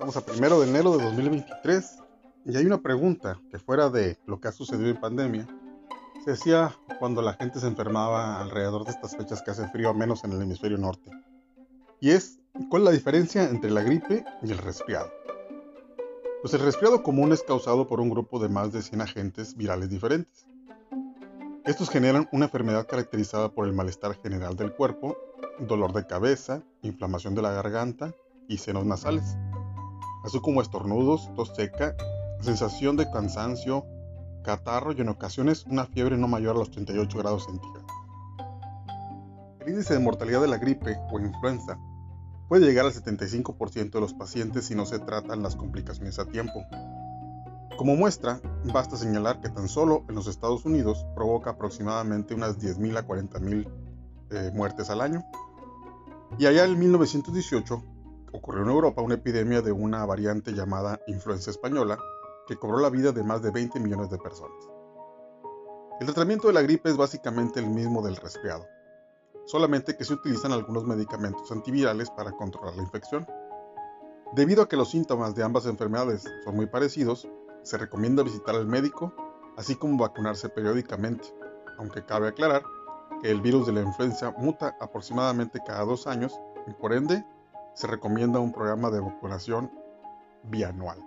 Estamos a primero de enero de 2023 y hay una pregunta que fuera de lo que ha sucedido en pandemia, se hacía cuando la gente se enfermaba alrededor de estas fechas que hace frío, menos en el hemisferio norte. Y es, ¿cuál es la diferencia entre la gripe y el resfriado? Pues el resfriado común es causado por un grupo de más de 100 agentes virales diferentes. Estos generan una enfermedad caracterizada por el malestar general del cuerpo, dolor de cabeza, inflamación de la garganta y senos nasales así como estornudos, tos seca, sensación de cansancio, catarro y en ocasiones una fiebre no mayor a los 38 grados centígrados. El índice de mortalidad de la gripe o influenza puede llegar al 75% de los pacientes si no se tratan las complicaciones a tiempo. Como muestra, basta señalar que tan solo en los Estados Unidos provoca aproximadamente unas 10.000 a 40.000 eh, muertes al año. Y allá en 1918 ocurrió en Europa una epidemia de una variante llamada influenza española que cobró la vida de más de 20 millones de personas. El tratamiento de la gripe es básicamente el mismo del resfriado, solamente que se utilizan algunos medicamentos antivirales para controlar la infección. Debido a que los síntomas de ambas enfermedades son muy parecidos, se recomienda visitar al médico, así como vacunarse periódicamente, aunque cabe aclarar que el virus de la influenza muta aproximadamente cada dos años y por ende se recomienda un programa de vacunación bianual.